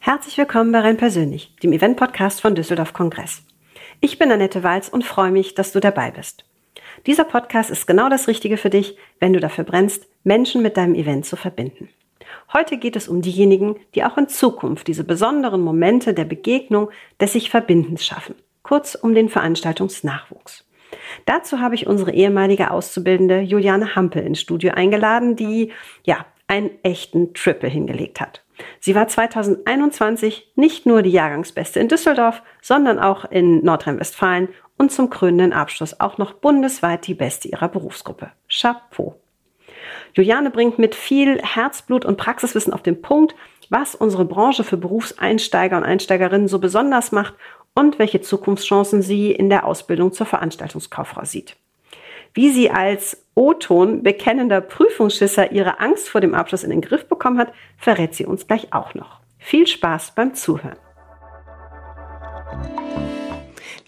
Herzlich willkommen bei Renn Persönlich, dem Event-Podcast von Düsseldorf Kongress. Ich bin Annette Walz und freue mich, dass du dabei bist. Dieser Podcast ist genau das Richtige für dich, wenn du dafür brennst, Menschen mit deinem Event zu verbinden. Heute geht es um diejenigen, die auch in Zukunft diese besonderen Momente der Begegnung, des sich Verbindens schaffen. Kurz um den Veranstaltungsnachwuchs. Dazu habe ich unsere ehemalige Auszubildende Juliane Hampel ins Studio eingeladen, die ja einen echten Triple hingelegt hat. Sie war 2021 nicht nur die Jahrgangsbeste in Düsseldorf, sondern auch in Nordrhein-Westfalen und zum krönenden Abschluss auch noch bundesweit die Beste ihrer Berufsgruppe. Chapeau. Juliane bringt mit viel Herzblut und Praxiswissen auf den Punkt, was unsere Branche für Berufseinsteiger und Einsteigerinnen so besonders macht und welche Zukunftschancen sie in der Ausbildung zur Veranstaltungskauffrau sieht. Wie sie als O-Ton bekennender Prüfungsschisser ihre Angst vor dem Abschluss in den Griff bekommen hat, verrät sie uns gleich auch noch. Viel Spaß beim Zuhören.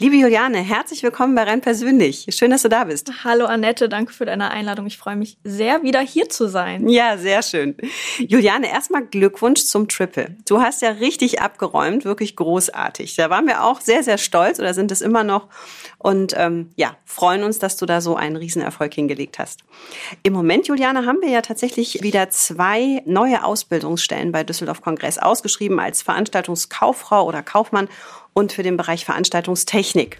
Liebe Juliane, herzlich willkommen bei Renn persönlich. Schön, dass du da bist. Hallo Annette, danke für deine Einladung. Ich freue mich sehr, wieder hier zu sein. Ja, sehr schön. Juliane, erstmal Glückwunsch zum Triple. Du hast ja richtig abgeräumt, wirklich großartig. Da waren wir auch sehr, sehr stolz oder sind es immer noch. Und ähm, ja, freuen uns, dass du da so einen Riesenerfolg hingelegt hast. Im Moment, Juliane, haben wir ja tatsächlich wieder zwei neue Ausbildungsstellen bei Düsseldorf Kongress ausgeschrieben als Veranstaltungskauffrau oder Kaufmann und für den Bereich Veranstaltungstechnik.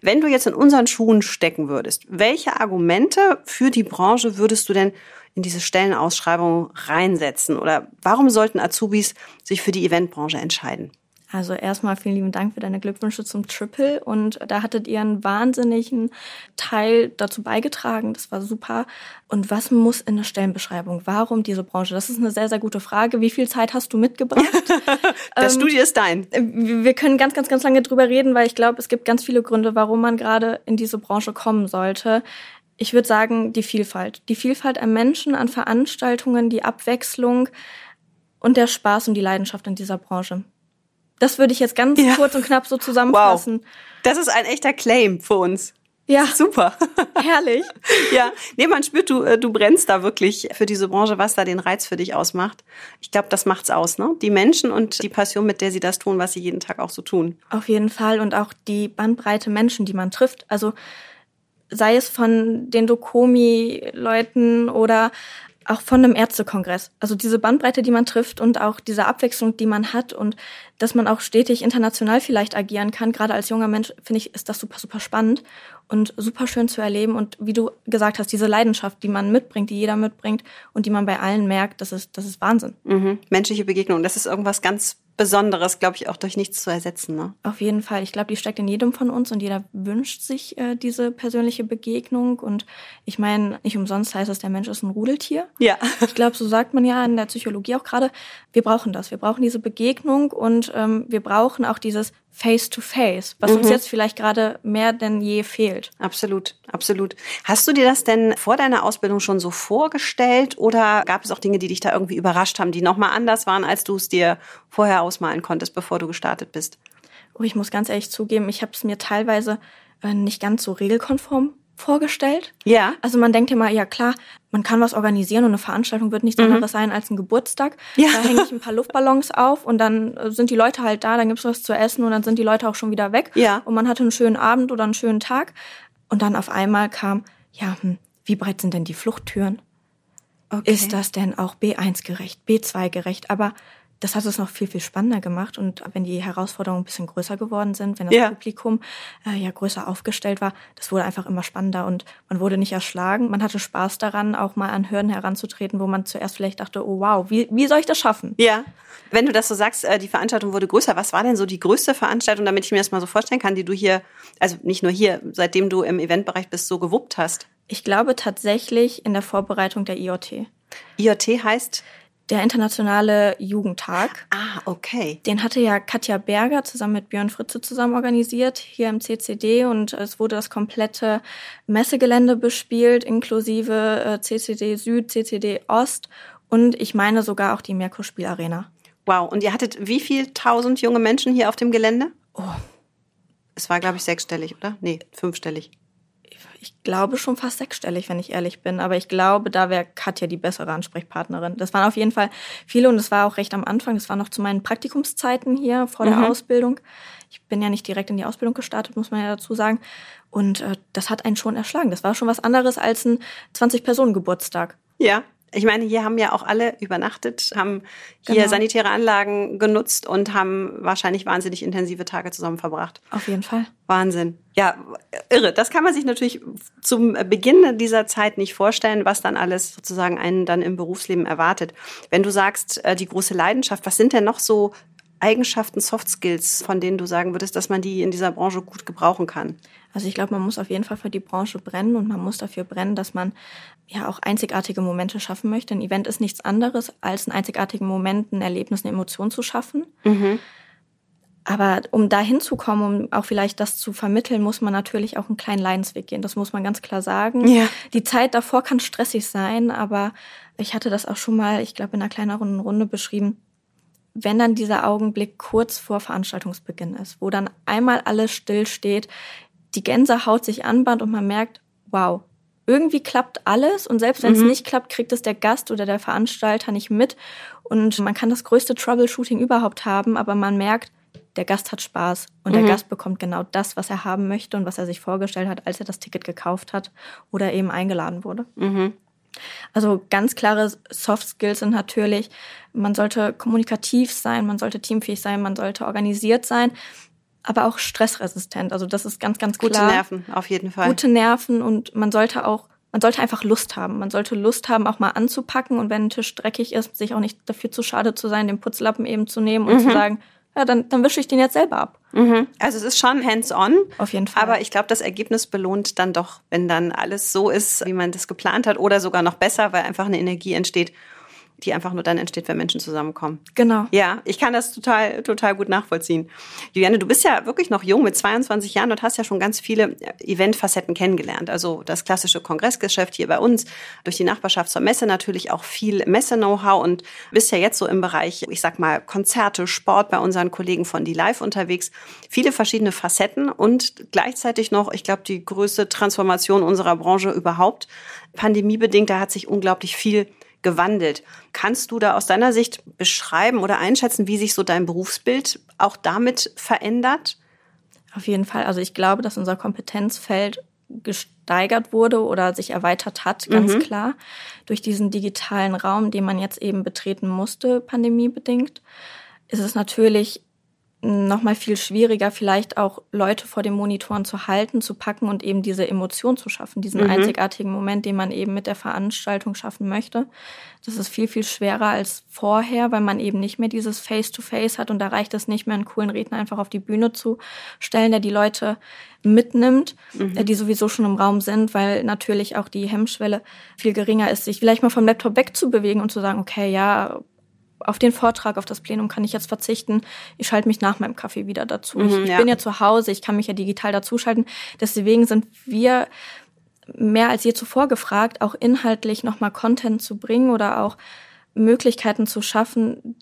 Wenn du jetzt in unseren Schuhen stecken würdest, welche Argumente für die Branche würdest du denn in diese Stellenausschreibung reinsetzen? Oder warum sollten Azubis sich für die Eventbranche entscheiden? Also erstmal vielen lieben Dank für deine Glückwünsche zum Triple und da hattet ihr einen wahnsinnigen Teil dazu beigetragen. Das war super. Und was muss in der Stellenbeschreibung? Warum diese Branche? Das ist eine sehr, sehr gute Frage. Wie viel Zeit hast du mitgebracht? das ähm, Studio ist dein. Wir können ganz, ganz, ganz lange drüber reden, weil ich glaube, es gibt ganz viele Gründe, warum man gerade in diese Branche kommen sollte. Ich würde sagen, die Vielfalt. Die Vielfalt an Menschen, an Veranstaltungen, die Abwechslung und der Spaß und die Leidenschaft in dieser Branche. Das würde ich jetzt ganz ja. kurz und knapp so zusammenfassen. Wow. Das ist ein echter Claim für uns. Ja. Super. Herrlich. ja. Nee, man spürt, du, äh, du brennst da wirklich für diese Branche, was da den Reiz für dich ausmacht. Ich glaube, das macht's aus, ne? Die Menschen und die Passion, mit der sie das tun, was sie jeden Tag auch so tun. Auf jeden Fall. Und auch die Bandbreite Menschen, die man trifft. Also, sei es von den Dokomi-Leuten oder auch von einem Ärztekongress. Also diese Bandbreite, die man trifft und auch diese Abwechslung, die man hat und dass man auch stetig international vielleicht agieren kann. Gerade als junger Mensch finde ich, ist das super, super spannend und super schön zu erleben. Und wie du gesagt hast, diese Leidenschaft, die man mitbringt, die jeder mitbringt und die man bei allen merkt, das ist, das ist Wahnsinn. Mhm. Menschliche Begegnung, das ist irgendwas ganz Besonderes, glaube ich, auch durch nichts zu ersetzen. Ne? Auf jeden Fall. Ich glaube, die steckt in jedem von uns und jeder wünscht sich äh, diese persönliche Begegnung. Und ich meine, nicht umsonst heißt es, der Mensch ist ein Rudeltier. Ja. Ich glaube, so sagt man ja in der Psychologie auch gerade. Wir brauchen das. Wir brauchen diese Begegnung und ähm, wir brauchen auch dieses Face-to-Face, was mhm. uns jetzt vielleicht gerade mehr denn je fehlt. Absolut, absolut. Hast du dir das denn vor deiner Ausbildung schon so vorgestellt oder gab es auch Dinge, die dich da irgendwie überrascht haben, die nochmal anders waren, als du es dir vorher ausmalen konntest, bevor du gestartet bist? Oh, ich muss ganz ehrlich zugeben, ich habe es mir teilweise äh, nicht ganz so regelkonform vorgestellt. Ja. Also man denkt immer, ja klar, man kann was organisieren und eine Veranstaltung wird nichts mhm. anderes sein als ein Geburtstag. Ja. Da hänge ich ein paar Luftballons auf und dann äh, sind die Leute halt da, dann gibt's was zu essen und dann sind die Leute auch schon wieder weg. Ja. Und man hatte einen schönen Abend oder einen schönen Tag. Und dann auf einmal kam, ja, hm, wie breit sind denn die Fluchttüren? Okay. Ist das denn auch B1 gerecht, B2 gerecht? Aber das hat es noch viel, viel spannender gemacht. Und wenn die Herausforderungen ein bisschen größer geworden sind, wenn das ja. Publikum äh, ja größer aufgestellt war, das wurde einfach immer spannender und man wurde nicht erschlagen. Man hatte Spaß daran, auch mal an Hürden heranzutreten, wo man zuerst vielleicht dachte, oh wow, wie, wie soll ich das schaffen? Ja. Wenn du das so sagst, äh, die Veranstaltung wurde größer. Was war denn so die größte Veranstaltung, damit ich mir das mal so vorstellen kann, die du hier, also nicht nur hier, seitdem du im Eventbereich bist, so gewuppt hast? Ich glaube tatsächlich in der Vorbereitung der IoT. IoT heißt? Der internationale Jugendtag. Ah, okay. Den hatte ja Katja Berger zusammen mit Björn Fritze zusammen organisiert hier im CCD und es wurde das komplette Messegelände bespielt, inklusive äh, CCD Süd, CCD Ost und ich meine sogar auch die Merkur Spielarena. Wow, und ihr hattet wie viel tausend junge Menschen hier auf dem Gelände? Oh, Es war, glaube ich, sechsstellig, oder? Nee, fünfstellig. Ich glaube schon fast sechsstellig, wenn ich ehrlich bin. Aber ich glaube, da wäre Katja die bessere Ansprechpartnerin. Das waren auf jeden Fall viele und es war auch recht am Anfang. Das war noch zu meinen Praktikumszeiten hier vor der mhm. Ausbildung. Ich bin ja nicht direkt in die Ausbildung gestartet, muss man ja dazu sagen. Und äh, das hat einen schon erschlagen. Das war schon was anderes als ein 20-Personen-Geburtstag. Ja, ich meine, hier haben ja auch alle übernachtet, haben hier genau. sanitäre Anlagen genutzt und haben wahrscheinlich wahnsinnig intensive Tage zusammen verbracht. Auf jeden Fall. Wahnsinn. Ja, irre. Das kann man sich natürlich zum Beginn dieser Zeit nicht vorstellen, was dann alles sozusagen einen dann im Berufsleben erwartet. Wenn du sagst, äh, die große Leidenschaft, was sind denn noch so Eigenschaften, Soft Skills, von denen du sagen würdest, dass man die in dieser Branche gut gebrauchen kann? Also ich glaube, man muss auf jeden Fall für die Branche brennen und man muss dafür brennen, dass man ja auch einzigartige Momente schaffen möchte. Ein Event ist nichts anderes, als einen einzigartigen Moment, ein Erlebnis, eine Emotion zu schaffen. Mhm. Aber um da hinzukommen, um auch vielleicht das zu vermitteln, muss man natürlich auch einen kleinen Leidensweg gehen. Das muss man ganz klar sagen. Ja. Die Zeit davor kann stressig sein, aber ich hatte das auch schon mal, ich glaube, in einer kleineren Runde beschrieben wenn dann dieser Augenblick kurz vor Veranstaltungsbeginn ist, wo dann einmal alles still steht, die Gänsehaut sich anbahnt und man merkt, wow, irgendwie klappt alles und selbst wenn es mhm. nicht klappt, kriegt es der Gast oder der Veranstalter nicht mit und man kann das größte Troubleshooting überhaupt haben, aber man merkt, der Gast hat Spaß und mhm. der Gast bekommt genau das, was er haben möchte und was er sich vorgestellt hat, als er das Ticket gekauft hat oder eben eingeladen wurde. Mhm. Also ganz klare Soft Skills sind natürlich, man sollte kommunikativ sein, man sollte teamfähig sein, man sollte organisiert sein, aber auch stressresistent. Also das ist ganz, ganz klar. Gute Nerven, auf jeden Fall. Gute Nerven und man sollte auch, man sollte einfach Lust haben. Man sollte Lust haben, auch mal anzupacken und wenn ein Tisch dreckig ist, sich auch nicht dafür zu schade zu sein, den Putzlappen eben zu nehmen und mhm. zu sagen, ja, dann, dann wische ich den jetzt selber ab. Mhm. Also es ist schon hands-on. Auf jeden Fall. Aber ich glaube, das Ergebnis belohnt dann doch, wenn dann alles so ist, wie man das geplant hat oder sogar noch besser, weil einfach eine Energie entsteht die einfach nur dann entsteht, wenn Menschen zusammenkommen. Genau. Ja, ich kann das total, total gut nachvollziehen. Juliane, du bist ja wirklich noch jung mit 22 Jahren und hast ja schon ganz viele Eventfacetten kennengelernt. Also das klassische Kongressgeschäft hier bei uns, durch die Nachbarschaft zur Messe natürlich auch viel Messe-Know-how und bist ja jetzt so im Bereich, ich sag mal, Konzerte, Sport bei unseren Kollegen von Die Live unterwegs. Viele verschiedene Facetten und gleichzeitig noch, ich glaube, die größte Transformation unserer Branche überhaupt. Pandemiebedingt, da hat sich unglaublich viel gewandelt. Kannst du da aus deiner Sicht beschreiben oder einschätzen, wie sich so dein Berufsbild auch damit verändert? Auf jeden Fall. Also ich glaube, dass unser Kompetenzfeld gesteigert wurde oder sich erweitert hat, ganz mhm. klar, durch diesen digitalen Raum, den man jetzt eben betreten musste, pandemiebedingt. Ist es natürlich noch mal viel schwieriger, vielleicht auch Leute vor den Monitoren zu halten, zu packen und eben diese Emotion zu schaffen, diesen mhm. einzigartigen Moment, den man eben mit der Veranstaltung schaffen möchte. Das ist viel, viel schwerer als vorher, weil man eben nicht mehr dieses Face-to-Face -face hat und da reicht es nicht mehr, einen coolen Redner einfach auf die Bühne zu stellen, der die Leute mitnimmt, mhm. Äh, die sowieso schon im Raum sind, weil natürlich auch die Hemmschwelle viel geringer ist, sich vielleicht mal vom Laptop wegzubewegen und zu sagen, okay, ja, auf den Vortrag, auf das Plenum kann ich jetzt verzichten. Ich schalte mich nach meinem Kaffee wieder dazu. Mhm, ich, ja. bin ja zu Hause, ich kann mich ja digital dazuschalten. Deswegen sind wir mehr als je zuvor gefragt, auch inhaltlich nochmal Content zu bringen oder auch Möglichkeiten zu schaffen,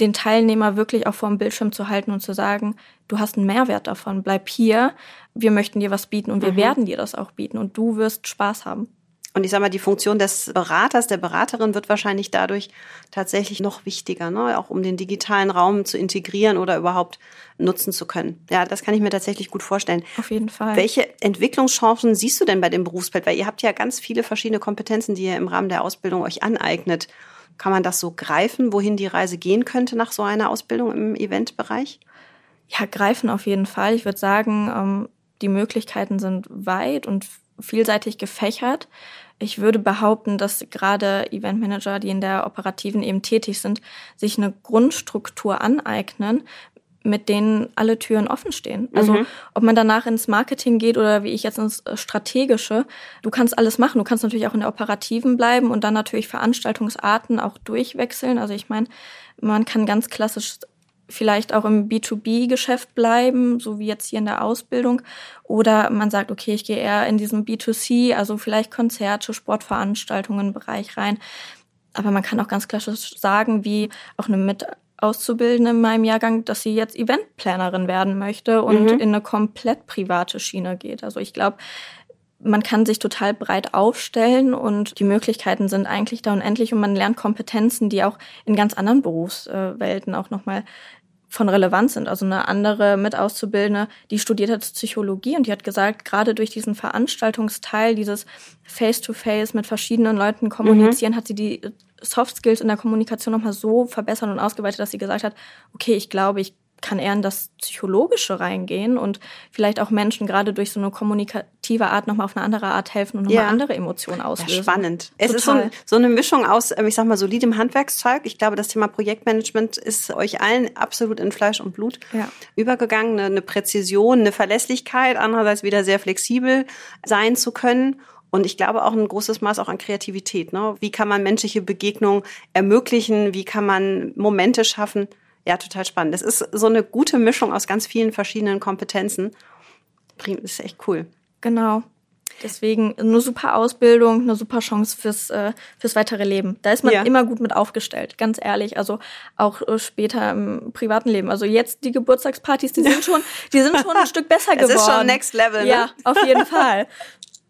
den Teilnehmer wirklich auch vor dem Bildschirm zu halten und zu sagen, du hast einen Mehrwert davon, bleib hier, wir möchten dir was bieten und wir mhm. werden dir das auch bieten und du wirst Spaß haben. Und ich sage mal, die Funktion des Beraters, der Beraterin wird wahrscheinlich dadurch tatsächlich noch wichtiger, ne? auch um den digitalen Raum zu integrieren oder überhaupt nutzen zu können. Ja, das kann ich mir tatsächlich gut vorstellen. Auf jeden Fall. Welche Entwicklungschancen siehst du denn bei dem Berufsfeld? Weil ihr habt ja ganz viele verschiedene Kompetenzen, die ihr im Rahmen der Ausbildung euch aneignet. Kann man das so greifen, wohin die Reise gehen könnte nach so einer Ausbildung im Eventbereich? Ja, greifen auf jeden Fall. Ich würde sagen, ähm, die Möglichkeiten sind weit und vielseitig gefächert. Ich würde behaupten, dass gerade Eventmanager, die in der operativen eben tätig sind, sich eine Grundstruktur aneignen, mit denen alle Türen offen stehen. Also mhm. ob man danach ins Marketing geht oder wie ich jetzt ins äh, Strategische, du kannst alles machen. Du kannst natürlich auch in der Operativen bleiben und dann natürlich Veranstaltungsarten auch durchwechseln. Also ich meine, man kann ganz klassisch vielleicht auch im B2B-Geschäft bleiben, so wie jetzt hier in der Ausbildung. Oder man sagt, okay, ich gehe eher in diesen B2C, also vielleicht Konzerte, Sportveranstaltungen Bereich rein. Aber man kann auch ganz klassisch sagen, wie auch eine mit Auszubildende in meinem Jahrgang, dass sie jetzt Eventplanerin werden möchte und mhm. in eine komplett private Schiene geht. Also ich glaube, man kann sich total breit aufstellen und die Möglichkeiten sind eigentlich da unendlich und man lernt Kompetenzen, die auch in ganz anderen Berufswelten auch nochmal von Relevanz sind. Also eine andere Mitauszubildende, die studiert hat Psychologie und die hat gesagt, gerade durch diesen Veranstaltungsteil, dieses Face-to-Face -face mit verschiedenen Leuten kommunizieren, mhm. hat sie die Soft Skills in der Kommunikation nochmal so verbessert und ausgeweitet, dass sie gesagt hat, okay, ich glaube, ich kann eher in das Psychologische reingehen und vielleicht auch Menschen gerade durch so eine kommunikative Art nochmal auf eine andere Art helfen und nochmal ja. andere Emotionen auslösen. Ja, spannend. Es Total. ist so, ein, so, eine Mischung aus, ähm, ich sag mal, solidem Handwerkszeug. Ich glaube, das Thema Projektmanagement ist euch allen absolut in Fleisch und Blut ja. übergegangen. Eine, eine Präzision, eine Verlässlichkeit, andererseits wieder sehr flexibel sein zu können. Und ich glaube auch ein großes Maß auch an Kreativität. Ne? Wie kann man menschliche Begegnungen ermöglichen? Wie kann man Momente schaffen? Ja, total spannend. Das ist so eine gute Mischung aus ganz vielen verschiedenen Kompetenzen. Das ist echt cool. Genau. Deswegen eine super Ausbildung, eine super Chance fürs, äh, fürs weitere Leben. Da ist man ja. immer gut mit aufgestellt, ganz ehrlich. Also auch äh, später im privaten Leben. Also jetzt die Geburtstagspartys, die sind schon, die sind schon ein Stück besser geworden. Das ist schon Next Level. Ne? Ja, auf jeden Fall.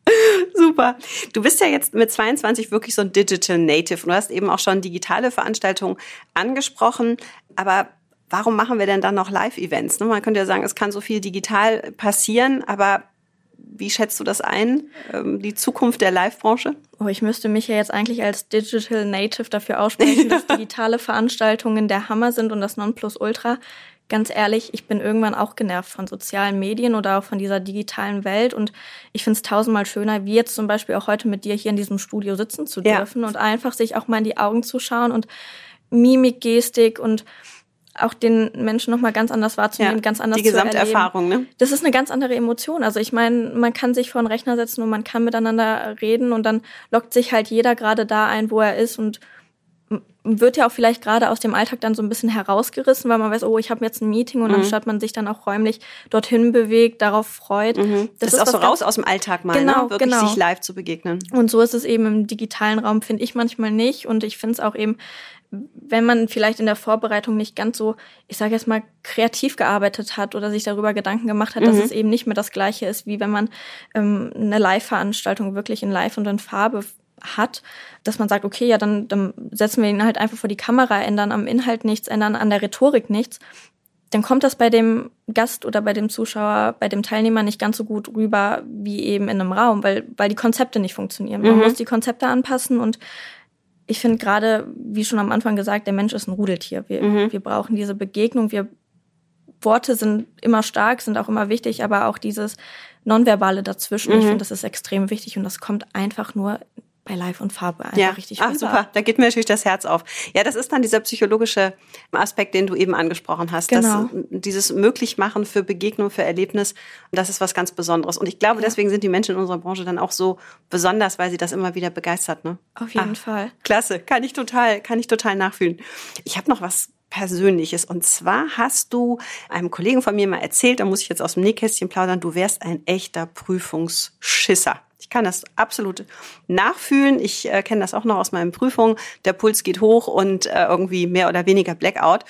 Super. Du bist ja jetzt mit 22 wirklich so ein Digital Native. Du hast eben auch schon digitale Veranstaltungen angesprochen. Aber warum machen wir denn dann noch Live-Events? Ne, man könnte ja sagen, es kann so viel digital passieren, aber wie schätzt du das ein, ähm, die Zukunft der Live-Branche? Oh, ich müsste mich ja jetzt eigentlich als Digital Native dafür aussprechen, dass digitale Veranstaltungen der Hammer sind und das Nonplusultra ganz ehrlich, ich bin irgendwann auch genervt von sozialen Medien oder auch von dieser digitalen Welt und ich finde es tausendmal schöner, wie jetzt zum Beispiel auch heute mit dir hier in diesem Studio sitzen zu dürfen ja. und einfach sich auch mal in die Augen zu schauen und Mimik, Gestik und auch den Menschen noch mal ganz anders wahrzunehmen, ja, ganz anders die Gesamterfahrung, ne? Das ist eine ganz andere Emotion. Also ich meine, man kann sich vor einen Rechner setzen und man kann miteinander reden und dann lockt sich halt jeder gerade da ein, wo er ist und wird ja auch vielleicht gerade aus dem Alltag dann so ein bisschen herausgerissen, weil man weiß, oh, ich habe jetzt ein Meeting und mhm. anstatt man sich dann auch räumlich dorthin bewegt, darauf freut. Mhm. Das, das, ist auch so raus aus dem Alltag mal, ne? genau, ne? wirklich genau. sich live zu begegnen. Und so ist es eben im digitalen Raum, finde ich manchmal nicht. Und ich finde es auch eben, wenn man vielleicht in der Vorbereitung nicht ganz so, ich sage jetzt mal, kreativ gearbeitet hat oder sich darüber Gedanken gemacht hat, mhm. dass es eben nicht mehr das Gleiche ist, wie wenn man ähm, eine Live-Veranstaltung wirklich in Live und in Farbe hat, dass man sagt, okay, ja, dann, dann setzen wir ihn halt einfach vor die Kamera, ändern am Inhalt nichts, ändern an der Rhetorik nichts, dann kommt das bei dem Gast oder bei dem Zuschauer, bei dem Teilnehmer nicht ganz so gut rüber wie eben in einem Raum, weil, weil die Konzepte nicht funktionieren. Man mhm. muss die Konzepte anpassen und ich finde gerade, wie schon am Anfang gesagt, der Mensch ist ein Rudeltier. Wir, mhm. wir brauchen diese Begegnung. Wir Worte sind immer stark, sind auch immer wichtig, aber auch dieses Nonverbale dazwischen, mhm. ich finde, das ist extrem wichtig und das kommt einfach nur bei Live und Farbe einfach ja. richtig Ach, super, da geht mir natürlich das Herz auf. Ja, das ist dann dieser psychologische Aspekt, den du eben angesprochen hast. Genau. Das, dieses Möglichmachen für Begegnung, für Erlebnis, das ist was ganz Besonderes. Und ich glaube, ja. deswegen sind die Menschen in unserer Branche dann auch so besonders, weil sie das immer wieder begeistert. Ne? Auf jeden Ach, Fall. Klasse, kann ich total, kann ich total nachfühlen. Ich habe noch was Persönliches. Und zwar hast du einem Kollegen von mir mal erzählt, da muss ich jetzt aus dem Nähkästchen plaudern, du wärst ein echter Prüfungsschisser kann das absolut nachfühlen. Ich äh, kenne das auch noch aus meinen Prüfungen. Der Puls geht hoch und äh, irgendwie mehr oder weniger Blackout.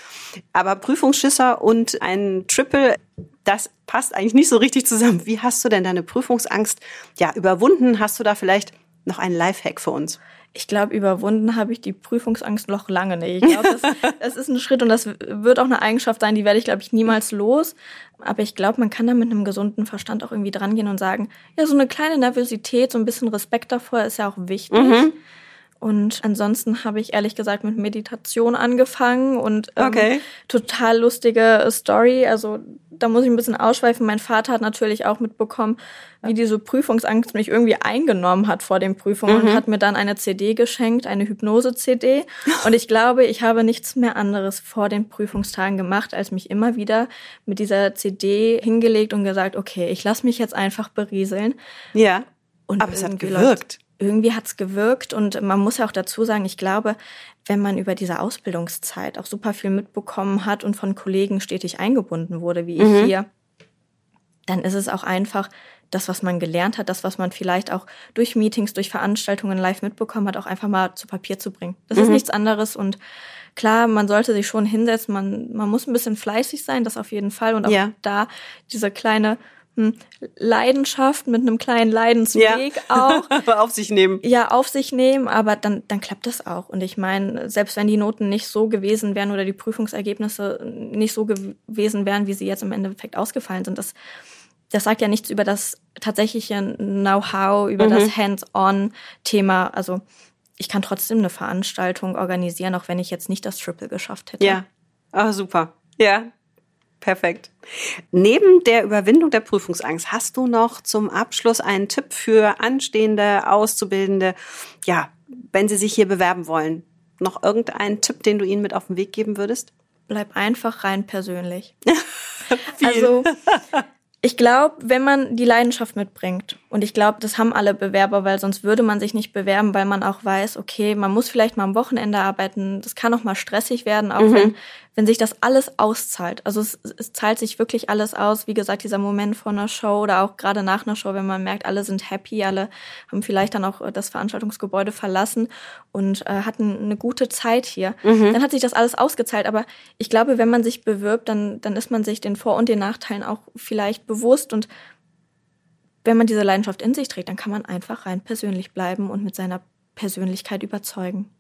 Aber Prüfungsschisser und ein Triple, das passt eigentlich nicht so richtig zusammen. Wie hast du denn deine Prüfungsangst ja überwunden? Hast du da vielleicht noch einen Lifehack für uns? ich glaube, überwunden habe ich die Prüfungsangst noch lange nicht. Ich glaube, das, das, ist ein Schritt und das wird auch eine Eigenschaft sein, die werde ich, glaube ich, niemals los. Aber ich glaube, man kann da mit einem gesunden Verstand auch irgendwie drangehen und sagen, ja, so eine kleine Nervosität, so ein bisschen Respekt davor ist ja auch wichtig. Mhm. Und ansonsten habe ich ehrlich gesagt mit Meditation angefangen und ähm, okay. total lustige Story. Also da muss ich ein bisschen ausschweifen. Mein Vater hat natürlich auch mitbekommen, wie diese Prüfungsangst mich irgendwie eingenommen hat vor den Prüfungen mhm. und hat mir dann eine CD geschenkt, eine Hypnose-CD. Und ich glaube, ich habe nichts mehr anderes vor den Prüfungstagen gemacht, als mich immer wieder mit dieser CD hingelegt und gesagt, okay, ich lasse mich jetzt einfach berieseln. Ja. Und Aber es hat gewirkt irgendwie hat's gewirkt und man muss ja auch dazu sagen, ich glaube, wenn man über diese Ausbildungszeit auch super viel mitbekommen hat und von Kollegen stetig eingebunden wurde, wie ich mhm. hier, dann ist es auch einfach, das, was man gelernt hat, das, was man vielleicht auch durch Meetings, durch Veranstaltungen live mitbekommen hat, auch einfach mal zu Papier zu bringen. Das mhm. ist nichts anderes und klar, man sollte sich schon hinsetzen, man, man muss ein bisschen fleißig sein, das auf jeden Fall und auch ja. da diese kleine Leidenschaft mit einem kleinen Leidensweg ja. auch. auf sich nehmen. Ja, auf sich nehmen, aber dann, dann klappt das auch. Und ich meine, selbst wenn die Noten nicht so gewesen wären oder die Prüfungsergebnisse nicht so gewesen wären, wie sie jetzt im Endeffekt ausgefallen sind, das, das sagt ja nichts über das tatsächliche Know-how, über mhm. das Hands-on-Thema. Also ich kann trotzdem eine Veranstaltung organisieren, auch wenn ich jetzt nicht das Triple geschafft hätte. Ja, ah, super. Ja, Perfekt. Neben der Überwindung der Prüfungsangst hast du noch zum Abschluss einen Tipp für anstehende Auszubildende, ja, wenn sie sich hier bewerben wollen? Noch irgendeinen Tipp, den du ihnen mit auf den Weg geben würdest? Bleib einfach rein persönlich. also ich glaube, wenn man die Leidenschaft mitbringt, und ich glaube, das haben alle Bewerber, weil sonst würde man sich nicht bewerben, weil man auch weiß, okay, man muss vielleicht mal am Wochenende arbeiten, das kann auch mal stressig werden, auch mhm. wenn wenn sich das alles auszahlt. Also es, es zahlt sich wirklich alles aus. Wie gesagt, dieser Moment vor einer Show oder auch gerade nach einer Show, wenn man merkt, alle sind happy, alle haben vielleicht dann auch das Veranstaltungsgebäude verlassen und äh, hatten eine gute Zeit hier. Mhm. Dann hat sich das alles ausgezahlt. Aber ich glaube, wenn man sich bewirbt, dann, dann ist man sich den Vor- und den Nachteilen auch vielleicht bewusst und wenn man diese Leidenschaft in sich trägt, dann kann man einfach rein persönlich bleiben und mit seiner Persönlichkeit überzeugen.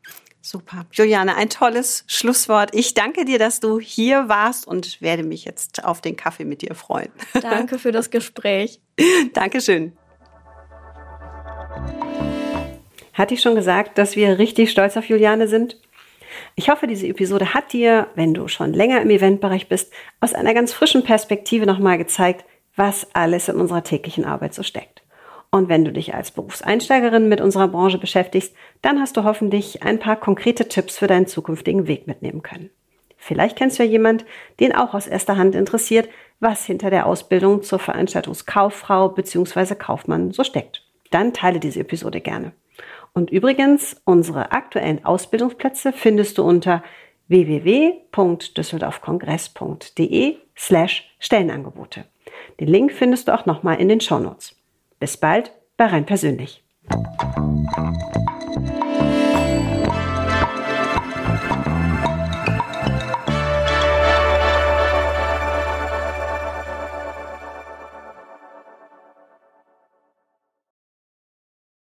Super. Juliane, ein tolles Schlusswort. Ich danke dir, dass du hier warst und werde mich jetzt auf den Kaffee mit dir freuen. Danke für das Gespräch. Dankeschön. Hatte ich schon gesagt, dass wir richtig stolz auf Juliane sind? Ich hoffe, diese Episode hat dir, wenn du schon länger im Eventbereich bist, aus einer ganz frischen Perspektive nochmal gezeigt, was alles in unserer täglichen Arbeit so steckt. Und wenn du dich als Berufseinsteigerin mit unserer Branche beschäftigst, dann hast du hoffentlich ein paar konkrete Tipps für deinen zukünftigen Weg mitnehmen können. Vielleicht kennst du ja jemand, den auch aus erster Hand interessiert, was hinter der Ausbildung zur Veranstaltungskauffrau bzw. Kaufmann so steckt. Dann teile diese Episode gerne. Und übrigens, unsere aktuellen Ausbildungsplätze findest du unter www.düsseldorfkongress.de slash Stellenangebote. Den Link findest du auch nochmal in den Shownotes. Bis bald bei Rein Persönlich.